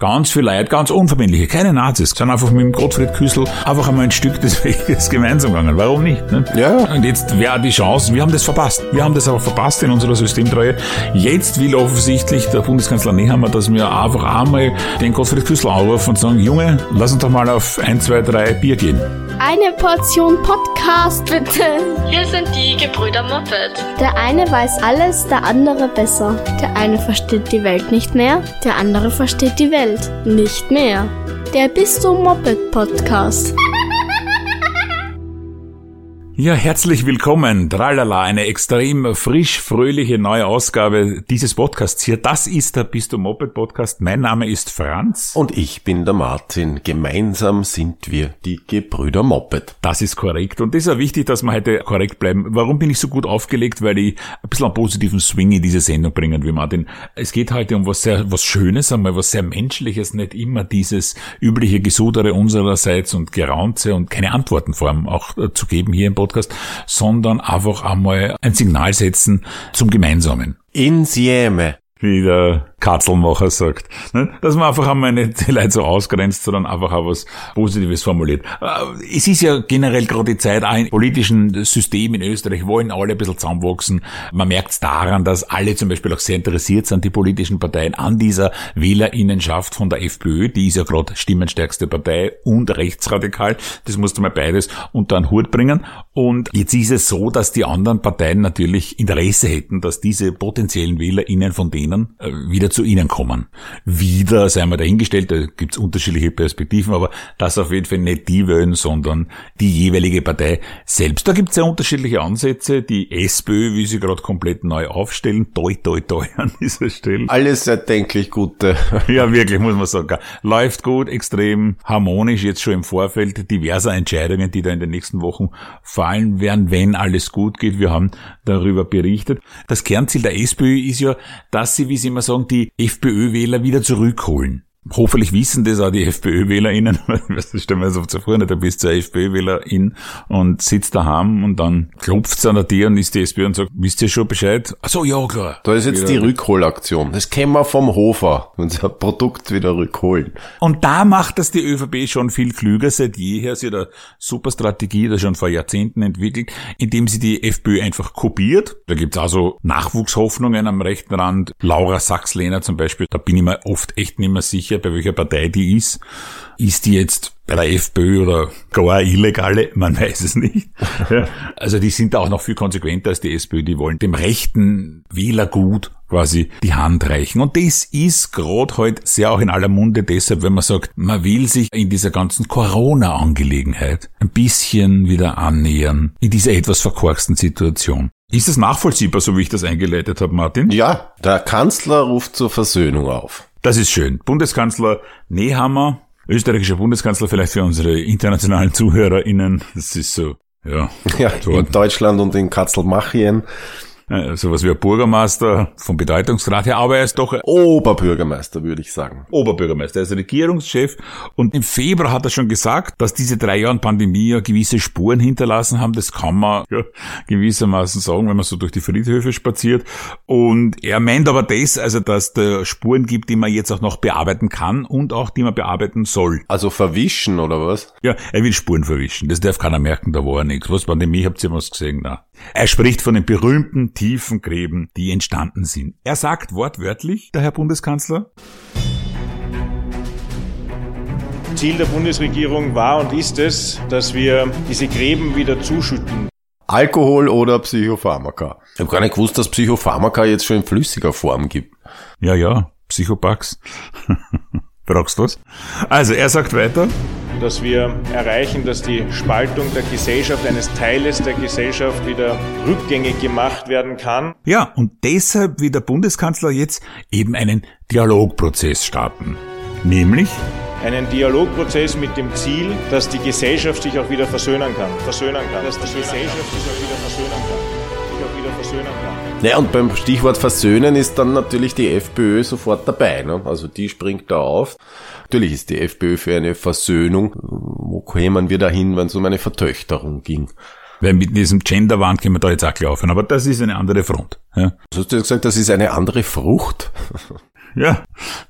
Ganz viel Leute, ganz unverbindliche, keine Nazis, sind einfach mit dem Gottfried Küssel einfach einmal ein Stück des Weges gemeinsam gegangen. Warum nicht? Ne? Ja. Und jetzt wäre die Chance, wir haben das verpasst. Wir haben das aber verpasst in unserer Systemtreue. Jetzt will offensichtlich der Bundeskanzler Nehammer, dass wir einfach einmal den Gottfried Küssel anrufen und sagen, Junge, lass uns doch mal auf ein, zwei, drei Bier gehen. Eine Portion Podcast bitte. Hier sind die Gebrüder Moppet. Der eine weiß alles, der andere besser. Der eine versteht die Welt nicht mehr, der andere versteht die Welt nicht mehr. Der Bist du Moped Podcast. Ja, herzlich willkommen. Tralala, eine extrem frisch, fröhliche neue Ausgabe dieses Podcasts hier. Das ist der Bist du Moped Podcast. Mein Name ist Franz. Und ich bin der Martin. Gemeinsam sind wir die Gebrüder Moped. Das ist korrekt. Und das ist auch wichtig, dass wir heute korrekt bleiben. Warum bin ich so gut aufgelegt? Weil ich ein bisschen einen positiven Swing in diese Sendung bringen will, Martin. Es geht heute um was sehr, was Schönes, einmal was sehr Menschliches, nicht immer dieses übliche Gesudere unsererseits und Geraunze und keine Antworten vor allem auch äh, zu geben hier im Podcast. Podcast, sondern einfach einmal ein Signal setzen zum Gemeinsamen. Insieme. Wie der Katzelmacher sagt. Ne? Dass man einfach einmal nicht die Leute so ausgrenzt, sondern einfach auch was Positives formuliert. Äh, es ist ja generell gerade die Zeit, auch im politischen System in Österreich wollen alle ein bisschen zusammenwachsen. Man merkt es daran, dass alle zum Beispiel auch sehr interessiert sind, die politischen Parteien, an dieser Wählerinnenschaft von der FPÖ. Die ist ja gerade stimmenstärkste Partei und rechtsradikal. Das musste man beides unter einen Hut bringen. Und jetzt ist es so, dass die anderen Parteien natürlich Interesse hätten, dass diese potenziellen WählerInnen von denen äh, wieder zu ihnen kommen. Wieder, sei mal dahingestellt, da gibt's unterschiedliche Perspektiven, aber das auf jeden Fall nicht die wählen, sondern die jeweilige Partei selbst. Da gibt's ja unterschiedliche Ansätze. Die SPÖ wie sie gerade komplett neu aufstellen. Toi, toi, toi an dieser Stelle. Alles erdenklich Gute. Ja, wirklich, muss man sagen. Läuft gut, extrem harmonisch, jetzt schon im Vorfeld diverser Entscheidungen, die da in den nächsten Wochen fallen werden, wenn alles gut geht. Wir haben darüber berichtet. Das Kernziel der SPÖ ist ja, dass sie, wie sie immer sagen, die FPÖ-Wähler wieder zurückholen. Hoffentlich wissen das auch die FPÖ-WählerInnen. Weißt du, stell mir so zu vor, da bist du eine FPÖ-Wählerin und sitzt daheim und dann klopft's an der Tür und ist die SPÖ und sagt, wisst ihr schon Bescheid? Ach so, ja, klar. Da ist jetzt Wieder. die Rückholaktion. Das kennen wir vom Hofer. Unser Produkt wieder rückholen. Und da macht das die ÖVP schon viel klüger seit jeher. Sie hat eine super Strategie, das schon vor Jahrzehnten entwickelt, indem sie die FPÖ einfach kopiert. Da gibt's auch so Nachwuchshoffnungen am rechten Rand. Laura Sachs-Lehner zum Beispiel, da bin ich mir oft echt nicht mehr sicher, bei welcher Partei die ist. Ist die jetzt bei der FPÖ oder gar illegale? Man weiß es nicht. Also die sind da auch noch viel konsequenter als die SPÖ. Die wollen dem rechten Wählergut quasi die Hand reichen. Und das ist gerade heute sehr auch in aller Munde deshalb, wenn man sagt, man will sich in dieser ganzen Corona-Angelegenheit ein bisschen wieder annähern, in dieser etwas verkorksten Situation. Ist das nachvollziehbar, so wie ich das eingeleitet habe, Martin? Ja, der Kanzler ruft zur Versöhnung auf. Das ist schön. Bundeskanzler Nehammer, österreichischer Bundeskanzler vielleicht für unsere internationalen ZuhörerInnen. Das ist so, ja, Ja, in Deutschland und in Katzelmachien. Äh, sowas wie ein Bürgermeister vom Bedeutungsgrad her, aber er ist doch ein Oberbürgermeister, würde ich sagen. Oberbürgermeister, er ist Regierungschef und im Februar hat er schon gesagt, dass diese drei Jahre Pandemie ja gewisse Spuren hinterlassen haben. Das kann man ja gewissermaßen sagen, wenn man so durch die Friedhöfe spaziert. Und er meint aber das, also dass da Spuren gibt, die man jetzt auch noch bearbeiten kann und auch die man bearbeiten soll. Also verwischen, oder was? Ja, er will Spuren verwischen. Das darf keiner merken, da war nichts. Was Pandemie, habt ihr was gesehen? Na. Er spricht von den berühmten tiefen Gräben, die entstanden sind. Er sagt wortwörtlich, der Herr Bundeskanzler, Ziel der Bundesregierung war und ist es, dass wir diese Gräben wieder zuschütten. Alkohol oder Psychopharmaka? Ich habe gar nicht gewusst, dass Psychopharmaka jetzt schon in flüssiger Form gibt. Ja, ja, Psychopax. Brauchst du was? Also, er sagt weiter. Dass wir erreichen, dass die Spaltung der Gesellschaft, eines Teiles der Gesellschaft wieder rückgängig gemacht werden kann. Ja, und deshalb will der Bundeskanzler jetzt eben einen Dialogprozess starten. Nämlich, Einen Dialogprozess mit dem Ziel, dass die Gesellschaft sich auch wieder versöhnen kann. Versöhnen kann. Dass die Gesellschaft sich auch wieder versöhnen kann. Sich auch wieder versöhnen kann. Naja, und beim Stichwort Versöhnen ist dann natürlich die FPÖ sofort dabei. Ne? Also die springt da auf. Natürlich ist die FPÖ für eine Versöhnung. Wo kämen wir dahin, wenn es um eine Vertöchterung ging? weil mit diesem Genderwand können wir da jetzt auch laufen, aber das ist eine andere Front. Ja. Was hast du jetzt gesagt, das ist eine andere Frucht? Ja,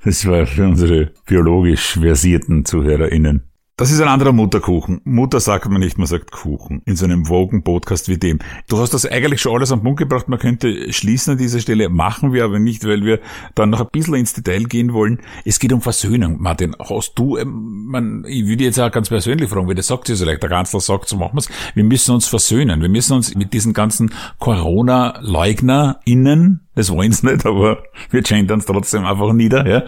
das war für unsere biologisch versierten ZuhörerInnen. Das ist ein anderer Mutterkuchen. Mutter sagt man nicht, man sagt Kuchen. In so einem Wogen-Podcast wie dem. Du hast das eigentlich schon alles am Punkt gebracht. Man könnte schließen an dieser Stelle. Machen wir aber nicht, weil wir dann noch ein bisschen ins Detail gehen wollen. Es geht um Versöhnung. Martin, hast du, ähm, man, ich würde jetzt auch ganz persönlich fragen, wie das sagt sie so leicht. Der Kanzler sagt, so machen wir es. Wir müssen uns versöhnen. Wir müssen uns mit diesen ganzen Corona-LeugnerInnen das wollen sie nicht, aber wir gendern es trotzdem einfach nieder. Ja.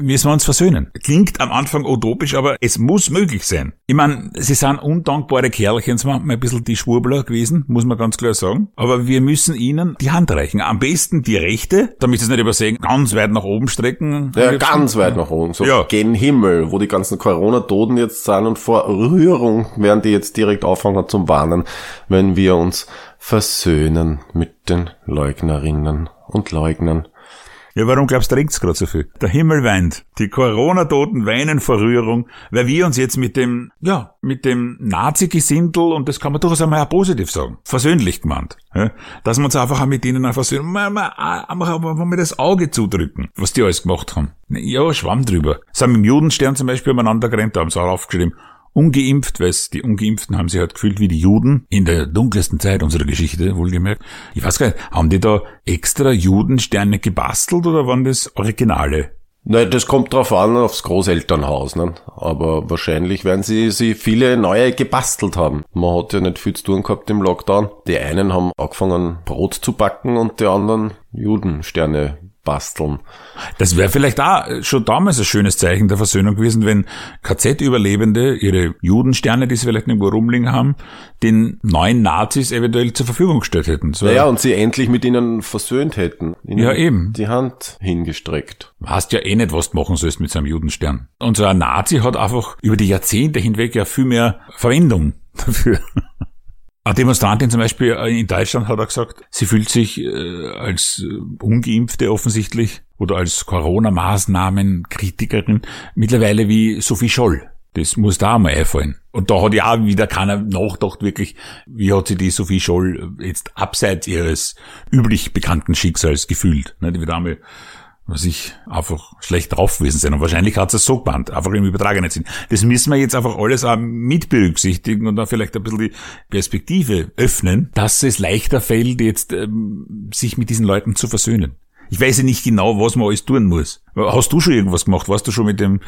Müssen wir uns versöhnen. Klingt am Anfang utopisch, aber es muss möglich sein. Ich meine, sie sind undankbare Kerlchen, manchmal ein bisschen die Schwurbler gewesen, muss man ganz klar sagen. Aber wir müssen ihnen die Hand reichen. Am besten die rechte, damit sie es nicht übersehen, ganz weit nach oben strecken. Ja, ganz weit nach oben. So Ja. gen Himmel, wo die ganzen Corona-Toten jetzt sind und vor Rührung werden die jetzt direkt auffangen zum Warnen, wenn wir uns versöhnen mit den Leugnerinnen und Leugnern. Ja, warum glaubst du, regt's gerade so viel? Der Himmel weint. Die Corona-Toten weinen vor Rührung, weil wir uns jetzt mit dem, ja, mit dem Nazi-Gesindel, und das kann man durchaus einmal auch positiv sagen, versöhnlich gemeint. Ja? Dass wir uns einfach auch mit ihnen auch versöhnen, mal, mal, einfach mal mir das Auge zudrücken, was die alles gemacht haben. Ja, Schwamm drüber. Sind mit dem Judenstern zum Beispiel umeinander gerannt, haben sie auch aufgeschrieben, ungeimpft, weil die Ungeimpften haben sich halt gefühlt wie die Juden in der dunkelsten Zeit unserer Geschichte, wohlgemerkt. Ich weiß gar nicht, haben die da extra Judensterne gebastelt oder waren das Originale? Na, das kommt drauf an, aufs Großelternhaus, ne? Aber wahrscheinlich werden sie, sie viele neue gebastelt haben. Man hat ja nicht viel zu tun gehabt im Lockdown. Die einen haben angefangen, Brot zu backen und die anderen Judensterne basteln. Das wäre vielleicht auch schon damals ein schönes Zeichen der Versöhnung gewesen, wenn KZ-Überlebende ihre Judensterne, die sie vielleicht irgendwo rumliegen haben, den neuen Nazis eventuell zur Verfügung gestellt hätten. Wär- Naja, und sie endlich mit ihnen versöhnt hätten. Ihnen Ja, eben. Die Hand hingestreckt. Weißt ja eh nicht, was du machen sollst mit so einem Judenstern. Und so ein Nazi hat einfach über die Jahrzehnte hinweg ja viel mehr Verwendung dafür. Eine Demonstrantin zum Beispiel in Deutschland hat auch gesagt, sie fühlt sich äh, als äh, Ungeimpfte offensichtlich oder als Corona-Maßnahmen-Kritikerin mittlerweile wie Sophie Scholl. Das muss da einmal einfallen. Und da hat ja auch wieder keiner nachgedacht wirklich, wie hat sie die Sophie Scholl jetzt abseits ihres üblich bekannten Schicksals gefühlt. Ne, Die wird einmal was ich einfach schlecht drauf gewesen sein. Und wahrscheinlich hat es so gebannt, einfach im übertragenen Sinn. Das müssen wir jetzt einfach alles auch mit berücksichtigen und dann vielleicht ein bisschen die Perspektive öffnen, dass es leichter fällt, jetzt ähm, sich mit diesen Leuten zu versöhnen. Ich weiß ja nicht genau, was man alles tun muss. Hast du schon irgendwas gemacht? Warst du schon mit dem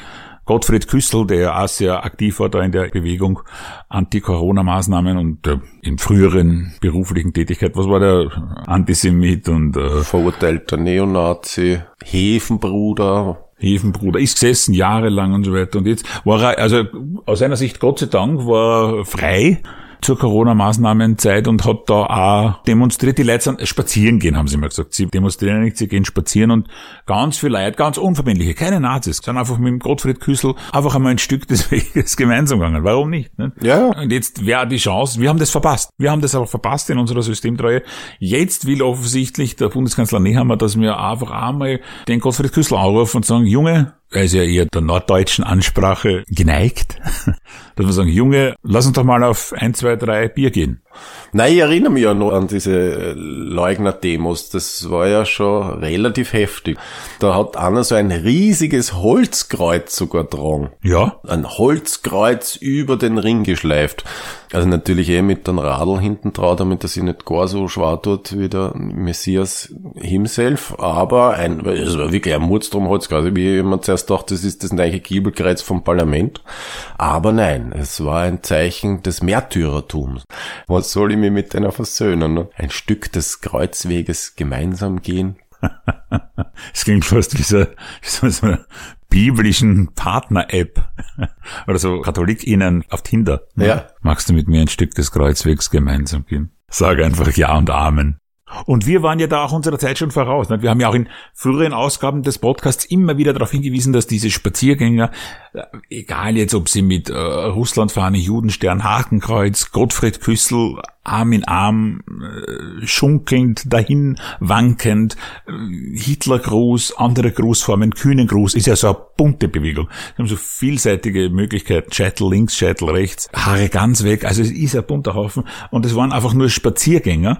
Gottfried Küssel, der ja auch sehr aktiv war da in der Bewegung Anti-Corona-Maßnahmen und äh, in früheren beruflichen Tätigkeit, was war der Antisemit und äh, Verurteilter Neonazi, Hefenbruder. Hefenbruder, ist gesessen jahrelang und so weiter. Und jetzt war er, also aus seiner Sicht, Gott sei Dank, war er frei zur Corona-Maßnahmenzeit und hat da auch demonstriert. Die Leute sind spazieren gehen, haben sie mal gesagt. Sie demonstrieren nicht, sie gehen spazieren und ganz viel Leute, ganz unverbindliche, keine Nazis, sind einfach mit dem Gottfried Küssel einfach einmal ein Stück des Weges gemeinsam gegangen. Warum nicht? Ne? Ja. Und jetzt wäre die Chance, wir haben das verpasst. Wir haben das aber verpasst in unserer Systemtreue. Jetzt will offensichtlich der Bundeskanzler Nehammer, dass wir einfach einmal den Gottfried Küssel anrufen und sagen, Junge, er ist ja eher der norddeutschen Ansprache geneigt, dass wir sagen, Junge, lass uns doch mal auf ein, zwei, drei Bier gehen. Nein, ich erinnere mich ja noch an diese äh, Leugner-Demos. Das war ja schon relativ heftig. Da hat einer so ein riesiges Holzkreuz sogar dran. Ja, Ein Holzkreuz über den Ring geschleift. Also natürlich eh mit einem Radl hinten drauf, damit er sich nicht gar so schwer tut wie der Messias himself. Aber ein, es war wirklich ein Murz drum Holzkreuz. Wie jemand zuerst dachte, das ist das neue Giebelkreuz vom Parlament. Aber nein, es war ein Zeichen des Märtyrertums. Was soll ich mir mit einer versöhnen? Ne? Ein Stück des Kreuzweges gemeinsam gehen? es klingt fast wie so, wie so, so eine biblischen Partner-App oder so KatholikInnen auf Tinder. Ja. Magst du mit mir ein Stück des Kreuzwegs gemeinsam gehen? Sag einfach Ja und Amen. Und wir waren ja da auch unserer Zeit schon voraus. Wir haben ja auch in früheren Ausgaben des Podcasts immer wieder darauf hingewiesen, dass diese Spaziergänger egal jetzt, ob sie mit äh, Russlandfahne, Judenstern, Hakenkreuz, Gottfried Küssel, Arm in Arm, äh, schunkelnd, dahin wankend, äh, Hitlergruß, andere Grußformen, Kühnengruß, ist ja so eine bunte Bewegung. Sie haben so vielseitige Möglichkeiten, Scheitel links, Scheitel rechts, Haare ganz weg, also es ist ein bunter Haufen und es waren einfach nur Spaziergänger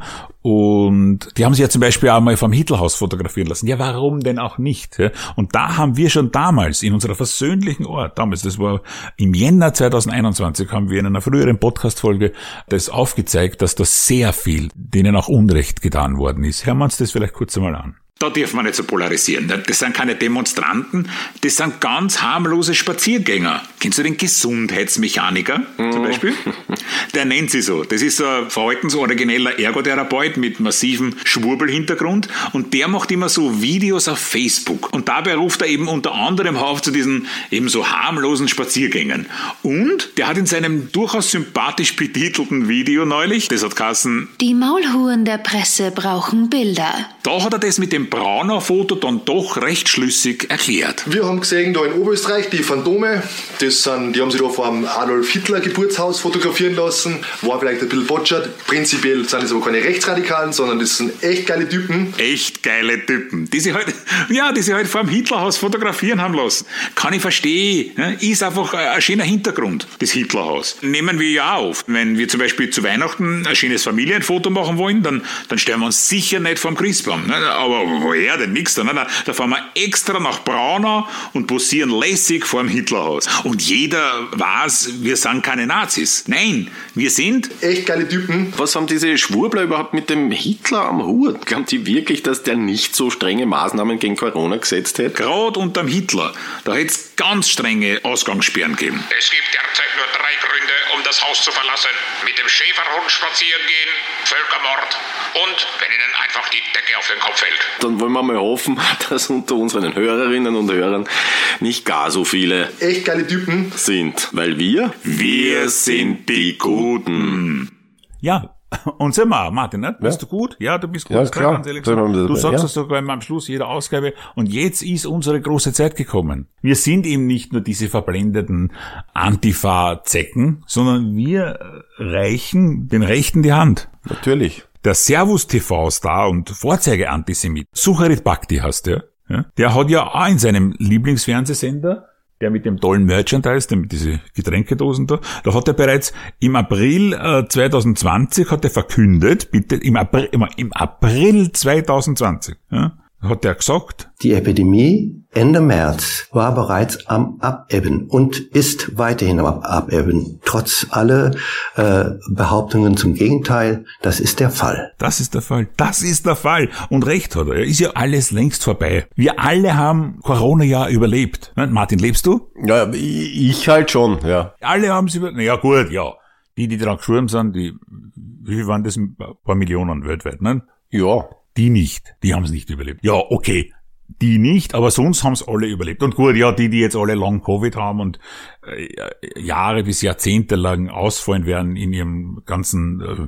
und die haben sich ja zum Beispiel auch mal vom Hitlerhaus fotografieren lassen. Ja, warum denn auch nicht? Und da haben wir schon damals in unserer versöhnlichen Ort, damals, das war im Jänner 2021, haben wir in einer früheren Podcast-Folge das aufgezeigt, dass das sehr viel denen auch Unrecht getan worden ist. Hören wir uns das vielleicht kurz einmal an. Da darf man nicht so polarisieren. Das sind keine Demonstranten, das sind ganz harmlose Spaziergänger. Kennst du den Gesundheitsmechaniker zum Beispiel? Der nennt sie so. Das ist so ein verhaltensorigineller Ergotherapeut mit massivem Schwurbelhintergrund und der macht immer so Videos auf Facebook. Und dabei ruft er eben unter anderem auf zu diesen eben so harmlosen Spaziergängern. Und der hat in seinem durchaus sympathisch betitelten Video neulich, das hat Kassen. Die Maulhuren der Presse brauchen Bilder. Da hat er das mit dem Brauner Foto dann doch recht schlüssig erklärt. Wir haben gesehen, da in Oberösterreich, die Phantome, das sind, die haben sich da vor dem Adolf Hitler Geburtshaus fotografieren lassen, war vielleicht ein bisschen botschert. Prinzipiell sind das aber keine Rechtsradikalen, sondern das sind echt geile Typen. Echt geile Typen, die sich halt, ja, die sich halt vor dem Hitlerhaus fotografieren haben lassen. Kann ich verstehen, ne? ist einfach ein schöner Hintergrund, das Hitlerhaus. Nehmen wir ja auf, wenn wir zum Beispiel zu Weihnachten ein schönes Familienfoto machen wollen, dann, dann stellen wir uns sicher nicht vom Christbaum, ne? aber woher denn nix da? Ne? Da, da fahren wir extra nach Braunau und posieren lässig vor dem Hitlerhaus. Und jeder weiß, wir sind keine Nazis. Nein, wir sind echt geile Typen. Was haben diese Schwurbler überhaupt mit dem Hitler am Hut? Glauben die wirklich, dass der nicht so strenge Maßnahmen gegen Corona gesetzt hätte? Gerade unterm Hitler, da hätte es ganz strenge Ausgangssperren gegeben. Es gibt derzeit nur drei Gründe, das Haus zu verlassen. Mit dem Schäferhund spazieren gehen, Völkermord und wenn ihnen einfach die Decke auf den Kopf fällt. Dann wollen wir mal hoffen, dass unter unseren Hörerinnen und Hörern nicht gar so viele echt geile Typen sind. Weil wir, wir sind die Guten. Ja, und sind wir, Martin, ne? Bist du gut? Ja, du bist gut. Ja, ist klar. Ganz ehrlich gesagt. Du sagst ja. das sogar am Schluss jeder Ausgabe. Und jetzt ist unsere große Zeit gekommen. Wir sind eben nicht nur diese verblendeten Antifa-Zecken, sondern wir reichen den Rechten die Hand. Natürlich. Der Servus-TV-Star und Vorzeige-Antisemit, Sucharit Bhakti heißt der, ja, der hat ja auch in seinem Lieblingsfernsehsender, der mit dem tollen Merchandise, der mit diese Getränkedosen da, da hat er bereits im April äh, 2020 hat er verkündet, bitte, im April, im, April 2020, ja, hat er gesagt, Die Epidemie Ende März war bereits am Abebben und ist weiterhin am Abebben. Trotz aller äh, Behauptungen zum Gegenteil, das ist der Fall. Das ist der Fall. Das ist der Fall. Und recht hat er. Ist ja alles längst vorbei. Wir alle haben Corona ja überlebt. Ne, Martin, lebst du? Ja, ich halt schon, ja. Alle haben sie überlebt. Ja gut, ja. Die, die dran gestorben sind, die, wie viel waren das? Ein paar Millionen weltweit, ne? Ja. Die nicht. Die haben es nicht überlebt. Ja, okay. Die nicht, aber sonst haben es alle überlebt. Und gut, ja, die, die jetzt alle lang Covid haben und äh, Jahre bis Jahrzehnte lang ausfallen werden in ihrem ganzen äh,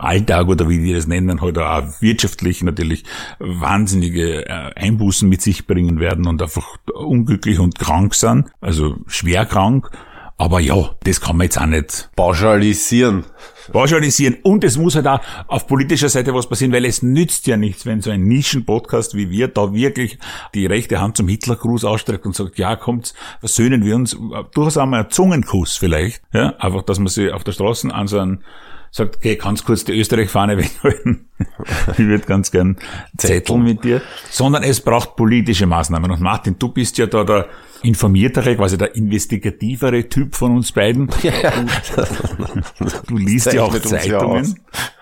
Alltag oder wie die das nennen, halt auch wirtschaftlich natürlich wahnsinnige äh, Einbußen mit sich bringen werden und einfach unglücklich und krank sind, also schwer krank. Aber ja, das kann man jetzt auch nicht Pauschalisieren. Pauschalisieren. Und es muss halt auch auf politischer Seite was passieren, weil es nützt ja nichts, wenn so ein Nischen-Podcast wie wir da wirklich die rechte Hand zum Hitlergruß ausstreckt und sagt, ja, kommt, versöhnen wir uns. Durchaus einmal ein Zungenkuss vielleicht. Ja, einfach, dass man sie auf der Straße an so einen sagt, okay, kannst kurz die Österreich-Fahne weghalten. ich würde ganz gern zetteln mit dir. Sondern es braucht politische Maßnahmen. Und Martin, du bist ja da der informiertere, quasi der investigativere Typ von uns beiden. Du liest ja auch uns ja Zeitungen.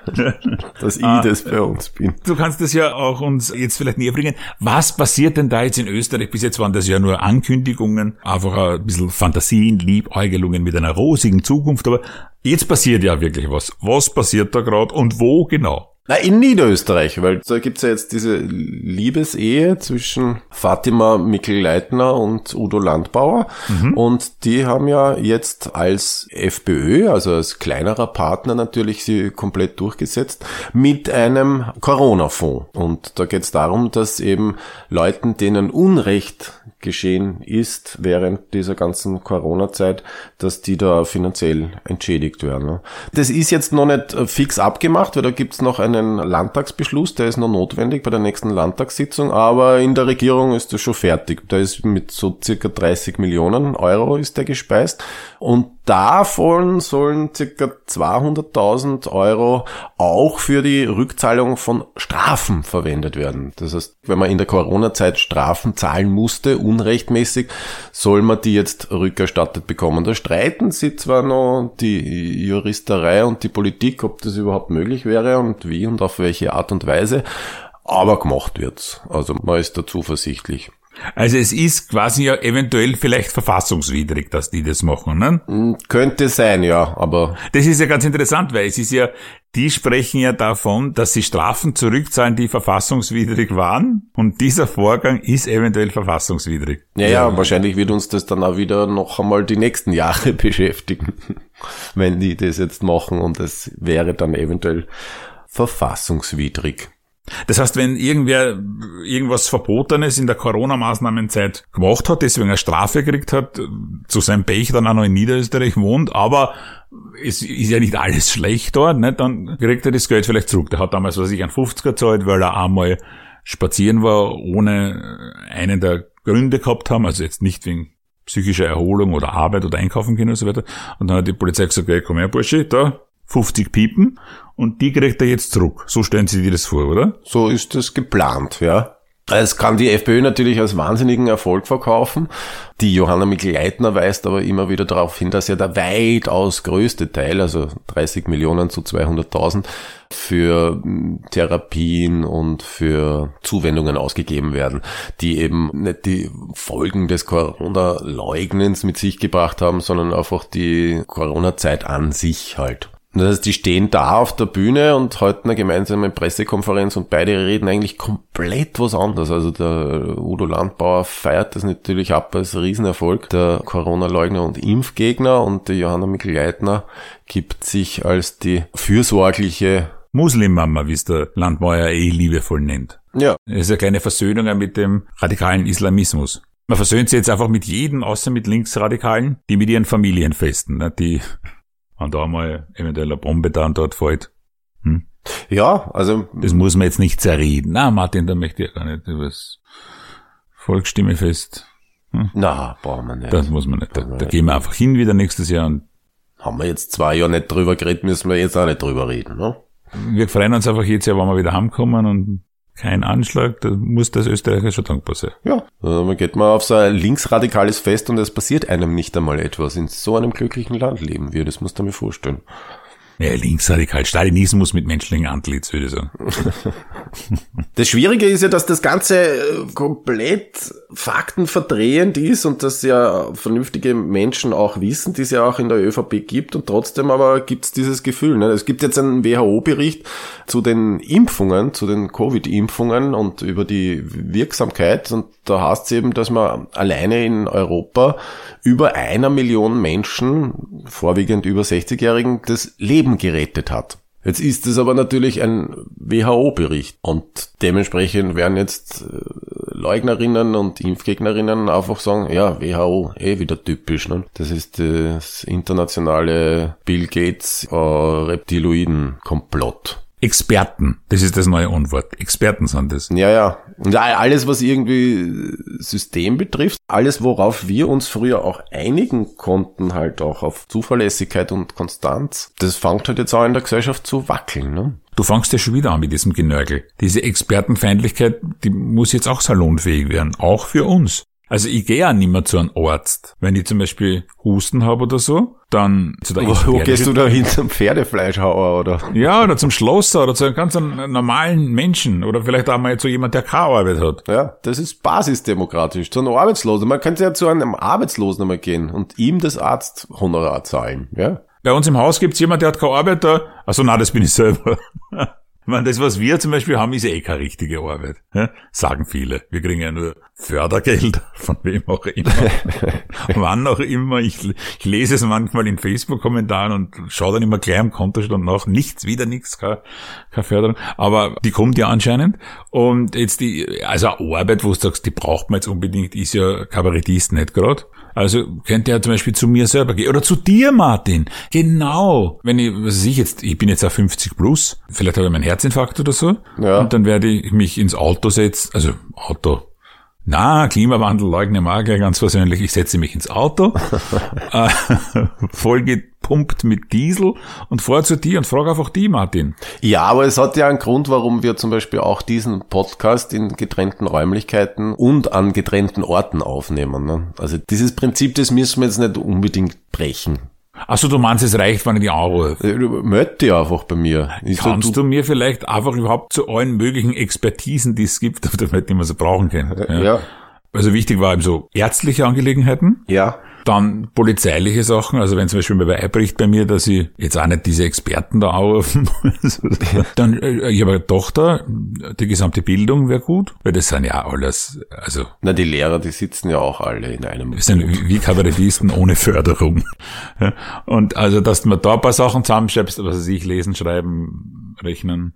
Dass ich Ah, das bei uns bin. Du kannst das ja auch uns jetzt vielleicht näher bringen. Was passiert denn da jetzt in Österreich? Bis jetzt waren das ja nur Ankündigungen, einfach ein bisschen Fantasien, Liebäugelungen mit einer rosigen Zukunft. Aber jetzt passiert ja wirklich was. Was passiert da gerade und wo genau? Na, in Niederösterreich, weil da gibt's ja jetzt diese Liebesehe zwischen Fatima Mikl-Leitner und Udo Landbauer. Mhm. Und die haben ja jetzt als FPÖ, also als kleinerer Partner natürlich sie komplett durchgesetzt, mit einem Corona-Fonds. Und da geht's darum, dass eben Leuten, denen Unrecht geschehen ist während dieser ganzen Corona-Zeit, dass die da finanziell entschädigt werden. Das ist jetzt noch nicht fix abgemacht, weil da gibt's noch eine einen Landtagsbeschluss, der ist noch notwendig bei der nächsten Landtagssitzung, aber in der Regierung ist das schon fertig. Da ist mit so circa 30 Millionen Euro ist der gespeist und davon sollen circa 200.000 Euro auch für die Rückzahlung von Strafen verwendet werden. Das heißt, wenn man in der Corona-Zeit Strafen zahlen musste, unrechtmäßig, soll man die jetzt rückerstattet bekommen. Da streiten sie zwar noch die Juristerei und die Politik, ob das überhaupt möglich wäre und wie und auf welche Art und Weise, aber gemacht wird's. Also man ist da zuversichtlich. Also es ist quasi ja eventuell vielleicht verfassungswidrig, dass die das machen, ne? Hm, könnte sein, ja, aber. Das ist ja ganz interessant, weil es ist ja, die sprechen ja davon, dass sie Strafen zurückzahlen, die verfassungswidrig waren. Und dieser Vorgang ist eventuell verfassungswidrig. Ja, ja, wahrscheinlich wird uns das dann auch wieder noch einmal die nächsten Jahre beschäftigen, wenn die das jetzt machen und es wäre dann eventuell verfassungswidrig. Das heißt, wenn irgendwer irgendwas Verbotenes in der Corona-Maßnahmenzeit gemacht hat, deswegen eine Strafe gekriegt hat, zu seinem Pech dann auch noch in Niederösterreich wohnt, aber es ist ja nicht alles schlecht dort, ne? dann kriegt er das Geld vielleicht zurück. Der hat damals, was ich, einen 50er gezahlt, weil er einmal spazieren war, ohne einen der Gründe gehabt haben, also jetzt nicht wegen psychischer Erholung oder Arbeit oder Einkaufen gehen und so weiter. Und dann hat die Polizei gesagt, okay, komm her, Bursche, da, 50 Piepen und die kriegt er jetzt zurück. So stellen Sie dir das vor, oder? So ist das geplant, ja. Es kann die FPÖ natürlich als wahnsinnigen Erfolg verkaufen. Die Johanna Mikl-Leitner weist aber immer wieder darauf hin, dass ja der weitaus größte Teil, also 30 Millionen zu 200.000, für hm, Therapien und für Zuwendungen ausgegeben werden, die eben nicht die Folgen des Corona-Leugnens mit sich gebracht haben, sondern einfach die Corona-Zeit an sich halt. Das heißt, die stehen da auf der Bühne und halten eine gemeinsame Pressekonferenz und beide reden eigentlich komplett was anderes. Also der Udo Landbauer feiert das natürlich ab als Riesenerfolg, der Corona-Leugner und Impfgegner und die Johanna Mikl-Leitner gibt sich als die fürsorgliche Muslimmama, wie es der Landbauer eh liebevoll nennt. Ja. Das ist eine kleine Versöhnung mit dem radikalen Islamismus. Man versöhnt sich jetzt einfach mit jedem, außer mit Linksradikalen, die mit ihren Familien festen, ne? die wenn da mal eventuell eine Bombe da und dort fällt. Hm? Ja, also. Das muss man jetzt nicht zerreden. Na, Martin, da möchte ich gar nicht über das Volksstimmefest. Hm? Na, brauchen wir nicht. Das muss man nicht. Da, da gehen wir einfach hin wieder nächstes Jahr und haben wir jetzt zwei Jahre nicht drüber geredet, müssen wir jetzt auch nicht drüber reden, ne? Wir freuen uns einfach jetzt ja, wenn wir wieder heimkommen und kein Anschlag, da muss das Österreicher schon dankbar sein. Ja, also man geht mal auf so ein linksradikales Fest und es passiert einem nicht einmal etwas. In so einem glücklichen Land leben wir, das musst du mir vorstellen. Ja, linksradikal. Stalinismus mit menschlichen Antlitz, würde ich sagen. Das Schwierige ist ja, dass das Ganze äh, komplett faktenverdrehend ist und dass ja vernünftige Menschen auch wissen, die es ja auch in der ÖVP gibt und trotzdem aber gibt es dieses Gefühl. Ne? Es gibt jetzt einen WHO-Bericht zu den Impfungen, zu den Covid-Impfungen und über die Wirksamkeit und da heißt es eben, dass man alleine in Europa über einer Million Menschen, vorwiegend über 60-Jährigen, das Leben gerettet hat. Jetzt ist es aber natürlich ein WHO-Bericht und dementsprechend werden jetzt äh, Leugnerinnen und Impfgegnerinnen einfach sagen, ja, WHO, eh wieder typisch. Ne? Das ist das internationale Bill Gates äh. Experten, das ist das neue Unwort. Experten sind das. Ja, ja. Und alles, was irgendwie System betrifft, alles, worauf wir uns früher auch einigen konnten, halt auch auf Zuverlässigkeit und Konstanz, das fängt halt jetzt auch in der Gesellschaft zu wackeln. Ne? Du fangst ja schon wieder an mit diesem Genörgel. Diese Expertenfeindlichkeit, die muss jetzt auch salonfähig werden, auch für uns. Also ich gehe ja nicht mehr zu einem Arzt. Wenn ich zum Beispiel Husten habe oder so, dann zu der Wo, wo gehst du da hin zum Pferdefleischhauer oder? Ja, oder zum Schlosser oder zu einem ganz normalen Menschen oder vielleicht auch mal zu jemand, der keine Arbeit hat. Ja, das ist basisdemokratisch. Zu einem Arbeitslosen. Man könnte ja zu einem Arbeitslosen einmal gehen und ihm das Arzthonorar zahlen, ja? Bei uns im Haus gibt's jemand, der hat keine Arbeit da. Also na, das bin ich selber. meine, das, was wir zum Beispiel haben, ist ja eh keine richtige Arbeit. Ja? Sagen viele. Wir kriegen ja nur Fördergeld, von wem auch immer. Wann auch immer. Ich, ich lese es manchmal in Facebook-Kommentaren und schaue dann immer gleich am Kontostand nach. Nichts, wieder nichts, keine, keine Förderung. Aber die kommt ja anscheinend. Und jetzt die, also Arbeit, wo du sagst, die braucht man jetzt unbedingt, ist ja Kabarettist nicht gerade. Also könnte er zum Beispiel zu mir selber gehen. Oder zu dir, Martin. Genau. Wenn ich, was weiß ich jetzt, ich bin jetzt auf 50 plus, vielleicht habe ich meinen Herzinfarkt oder so. Ja. Und dann werde ich mich ins Auto setzen, also Auto. Na, Klimawandel leugne mal gleich ganz persönlich. Ich setze mich ins Auto, äh, voll gepumpt mit Diesel und fahre zu dir und frage einfach die, Martin. Ja, aber es hat ja einen Grund, warum wir zum Beispiel auch diesen Podcast in getrennten Räumlichkeiten und an getrennten Orten aufnehmen. Ne? Also dieses Prinzip, das müssen wir jetzt nicht unbedingt brechen. Achso, du meinst, es reicht, wenn ich die anrufe. Äh, Meld dich einfach bei mir. Ich so, Kannst du, mir vielleicht einfach überhaupt zu allen möglichen Expertisen, die es gibt, auf der Welt, die man so brauchen kann? ja. Also wichtig war eben so ärztliche Angelegenheiten. Ja. Dann polizeiliche Sachen, also wenn zum Beispiel mal einbricht bei mir, dass ich jetzt auch nicht diese Experten da anrufen muss. Dann, äh, ich habe eine Tochter, die gesamte Bildung wäre gut, weil das sind ja alles, also Na, die Lehrer, die sitzen ja auch alle in einem. wir sind wie Kabarettisten ohne Förderung. Und also, dass du mir da ein paar Sachen zusammenschreibst, was weiß ich, lesen, schreiben, rechnen,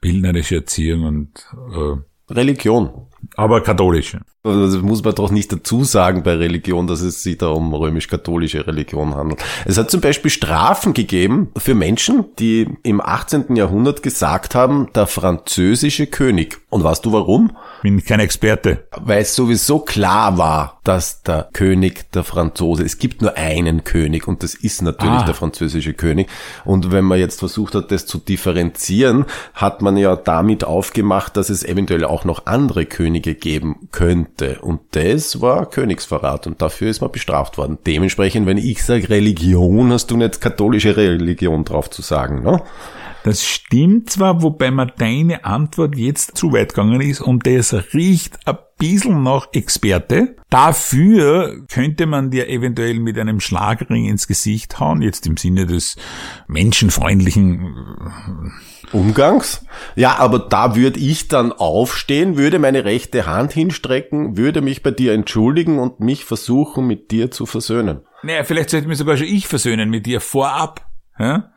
bildnerische Erziehung und äh, Religion. aber katholische. Also das muss man doch nicht dazu sagen bei Religion, dass es sich da um römisch-katholische Religion handelt. Es hat zum Beispiel Strafen gegeben für Menschen, die im 18. Jahrhundert gesagt haben, der französische König. Und weißt du warum? Bin kein Experte. Weil es sowieso klar war, dass der König der Franzose, es gibt nur einen König und das ist natürlich Ah. der französische König. Und wenn man jetzt versucht hat, das zu differenzieren, hat man ja damit aufgemacht, dass es eventuell auch noch andere Könige geben könnte. Und das war Königsverrat und dafür ist man bestraft worden. Dementsprechend, wenn ich sage Religion, hast du nicht katholische Religion drauf zu sagen, ne? Das stimmt zwar, wobei mir deine Antwort jetzt zu weit gegangen ist und das riecht ein bisschen nach Experte. Dafür könnte man dir eventuell mit einem Schlagring ins Gesicht hauen, jetzt im Sinne des menschenfreundlichen Umgangs? Ja, aber da würde ich dann aufstehen, würde meine rechte Hand hinstrecken, würde mich bei dir entschuldigen und mich versuchen, mit dir zu versöhnen. Naja, vielleicht sollte mich sogar schon ich versöhnen mit dir vorab. Ja?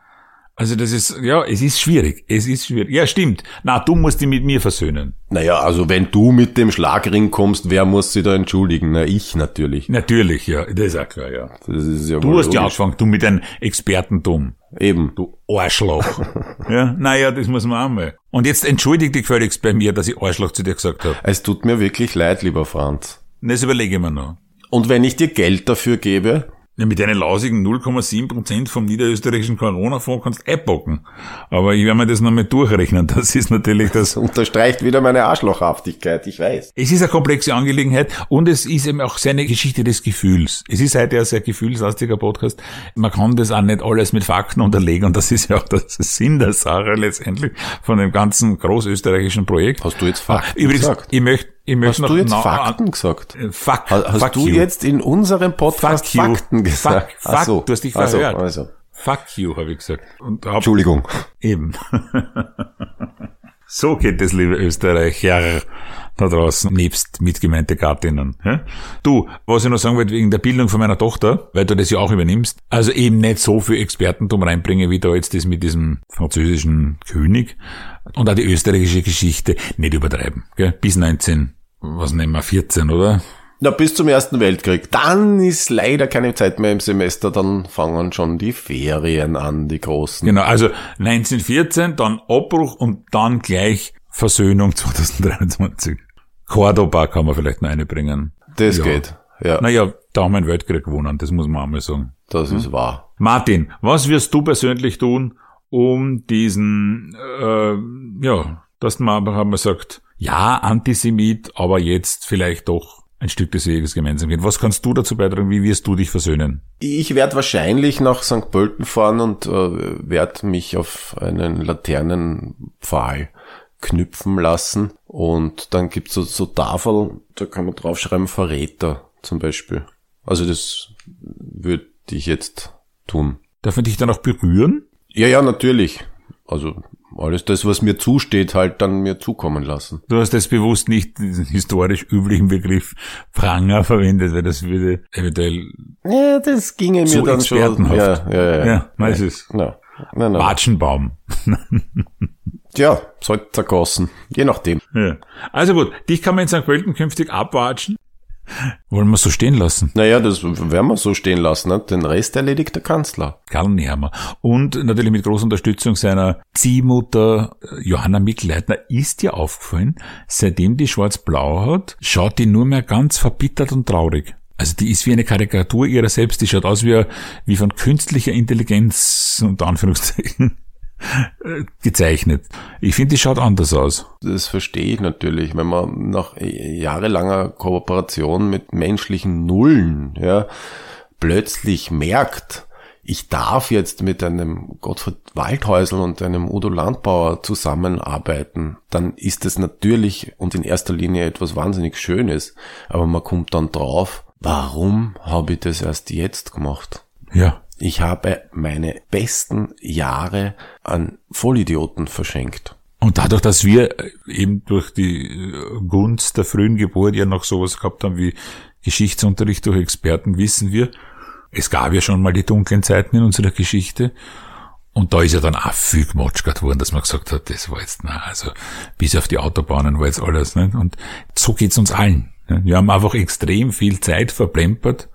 Also das ist, ja, es ist schwierig. Es ist schwierig. Ja, stimmt. Na, du musst dich mit mir versöhnen. Naja, also wenn du mit dem Schlagring kommst, wer muss sich da entschuldigen? Na, ich natürlich. Natürlich, ja. Das ist auch klar, ja. Das ist ja Du hast ja angefangen, du mit deinem Expertentum. Eben. Du Arschloch. ja, naja, das muss man auch mal. Und jetzt entschuldig dich gefälligst bei mir, dass ich Arschloch zu dir gesagt habe. Es tut mir wirklich leid, lieber Franz. Das überlege ich mir noch. Und wenn ich dir Geld dafür gebe, Ja, mit deinen lausigen 0,7% vom niederösterreichischen Corona-Fonds kannst du einpacken. Aber ich werde mir das noch mal durchrechnen. Das ist natürlich das. unterstreicht wieder meine Arschlochhaftigkeit, ich weiß. Es ist eine komplexe Angelegenheit und es ist eben auch seine Geschichte des Gefühls. Es ist heute ein sehr gefühlslastiger Podcast. Man kann das auch nicht alles mit Fakten unterlegen und das ist ja auch der Sinn der Sache letztendlich von dem ganzen großösterreichischen Projekt. Hast du jetzt Fakten Übrigens, gesagt? ich möchte Hast du jetzt Fakten gesagt? Äh, Fuck, Ha- Hast fuck du you. jetzt in unserem Podcast Fuck you. Fakten gesagt? Fuck, fuck, so. du hast dich Also, verhört. Also. Fuck you, habe ich gesagt. Und hab, Entschuldigung. Eben. so geht es, liebe Österreicher da draußen, nebst mitgemeinte Gattinnen. Du, was ich noch sagen wollte, wegen der Bildung von meiner Tochter, weil du das ja auch übernimmst, also eben nicht so viel Expertentum reinbringen, wie da jetzt das mit diesem französischen König und auch die österreichische Geschichte nicht übertreiben. Gell? Bis 19, was nehmen wir, 14, oder? Na, bis zum Ersten Weltkrieg. Dann ist leider keine Zeit mehr im Semester, dann fangen schon die Ferien an, die großen. Genau, also 1914, dann Abbruch und dann gleich Versöhnung 2023. Cordoba kann man vielleicht noch einbringen. Das Ja. geht. Ja, Naja, da haben wir einen Weltkrieg gewonnen, das muss man auch mal sagen. das ist wahr. Martin, was wirst du persönlich tun, um diesen, äh, ja, dass man einfach einmal sagt, ja, Antisemit, aber jetzt vielleicht doch ein Stück des Weges gemeinsam gehen. Was kannst du dazu beitragen? Wie wirst du dich versöhnen? Ich werde wahrscheinlich nach St. Pölten fahren und äh, werde mich auf einen Laternenpfahl knüpfen lassen. Und dann gibt's so, so Tafel, da kann man draufschreiben Verräter zum Beispiel. Also das würde ich jetzt tun. Darf man dich dann auch berühren? Ja, ja, natürlich. Also alles das, was mir zusteht, halt dann mir zukommen lassen. Du hast jetzt bewusst nicht diesen historisch üblichen Begriff Pranger verwendet, weil das würde eventuell Ja, das ginge mir dann schon. Ja, ja, ja. ja ist es. Na, na, na. Watschenbaum. Ja, sollte zergossen. Je nachdem. Ja. Also gut, dich kann man in St. Pölten künftig abwatschen. Wollen wir so stehen lassen? Naja, das werden wir so stehen lassen. Ne? Den Rest erledigt der Kanzler. Karl Nehammer. Und natürlich mit großer Unterstützung seiner Ziehmutter äh, Johanna Mikleitner ist dir aufgefallen, seitdem die Schwarz-Blau hat, schaut die nur mehr ganz verbittert und traurig. Also die ist wie eine Karikatur ihrer selbst, die schaut aus wie, wie von künstlicher Intelligenz, unter Anführungszeichen, gezeichnet. Ich finde, die schaut anders aus. Das verstehe ich natürlich, wenn man nach jahrelanger Kooperation mit menschlichen Nullen ja, plötzlich merkt, ich darf jetzt mit einem Gottfried Waldhäusl und einem Udo Landbauer zusammenarbeiten, dann ist es natürlich und in erster Linie etwas wahnsinnig Schönes. Aber man kommt dann drauf, warum habe ich das erst jetzt gemacht? Ja. Ich habe meine besten Jahre an Vollidioten verschenkt. Und dadurch, dass wir eben durch die äh, Gunst der frühen Geburt ja noch sowas gehabt haben wie Geschichtsunterricht durch Experten, wissen wir, es gab ja schon mal die dunklen Zeiten in unserer Geschichte. Und da ist ja dann auch viel gemotschert worden, dass man gesagt hat, das war jetzt, na, also bis auf die Autobahnen war jetzt alles. Nicht? Und so geht's uns allen. Nicht? Wir haben einfach extrem viel Zeit verplempert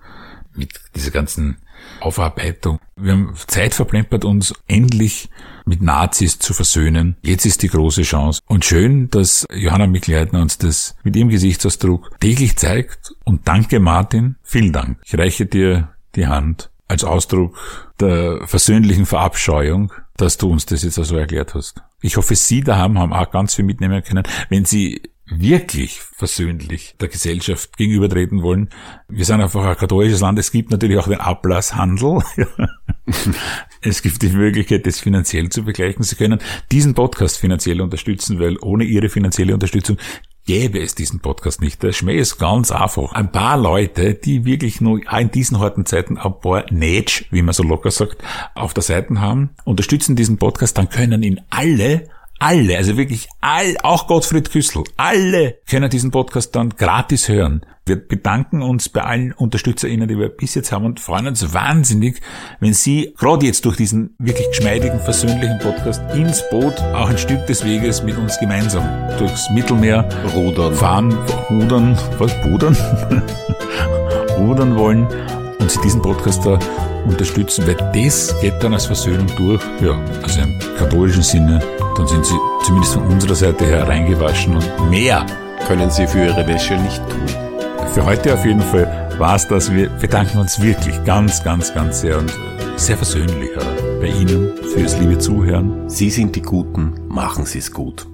mit dieser ganzen Aufarbeitung. Wir haben Zeit verplempert, uns endlich mit Nazis zu versöhnen. Jetzt ist die große Chance. Und schön, dass Johanna Mikleitner uns das mit ihrem Gesichtsausdruck täglich zeigt. Und danke, Martin. Vielen Dank. Ich reiche dir die Hand als Ausdruck der versöhnlichen Verabscheuung, dass du uns das jetzt also erklärt hast. Ich hoffe, Sie daheim haben auch ganz viel mitnehmen können. Wenn Sie wirklich versöhnlich der Gesellschaft gegenübertreten wollen. Wir sind einfach ein katholisches Land. Es gibt natürlich auch den Ablasshandel. es gibt die Möglichkeit, das finanziell zu begleichen. Sie können diesen Podcast finanziell unterstützen, weil ohne Ihre finanzielle Unterstützung gäbe es diesen Podcast nicht. Der Schmäh ist ganz einfach. Ein paar Leute, die wirklich nur in diesen harten Zeiten ein paar Nätsch, wie man so locker sagt, auf der Seite haben, unterstützen diesen Podcast, dann können ihn alle alle, also wirklich all, auch Gottfried Küssel, alle können diesen Podcast dann gratis hören. Wir bedanken uns bei allen UnterstützerInnen, die wir bis jetzt haben und freuen uns wahnsinnig, wenn Sie gerade jetzt durch diesen wirklich geschmeidigen, versöhnlichen Podcast ins Boot auch ein Stück des Weges mit uns gemeinsam durchs Mittelmeer Rudern. fahren, rudern, was, pudern? rudern wollen und Sie diesen Podcast da unterstützen, weil das geht dann als Versöhnung durch, ja, also im katholischen Sinne, dann sind Sie zumindest von unserer Seite her reingewaschen und mehr Können Sie für Ihre Wäsche nicht tun. für heute auf jeden Fall war es das. Wir bedanken uns wirklich ganz, ganz, ganz sehr und sehr versöhnlich bei Ihnen fürs liebe Zuhören. Sie sind die Guten, machen Sie es gut.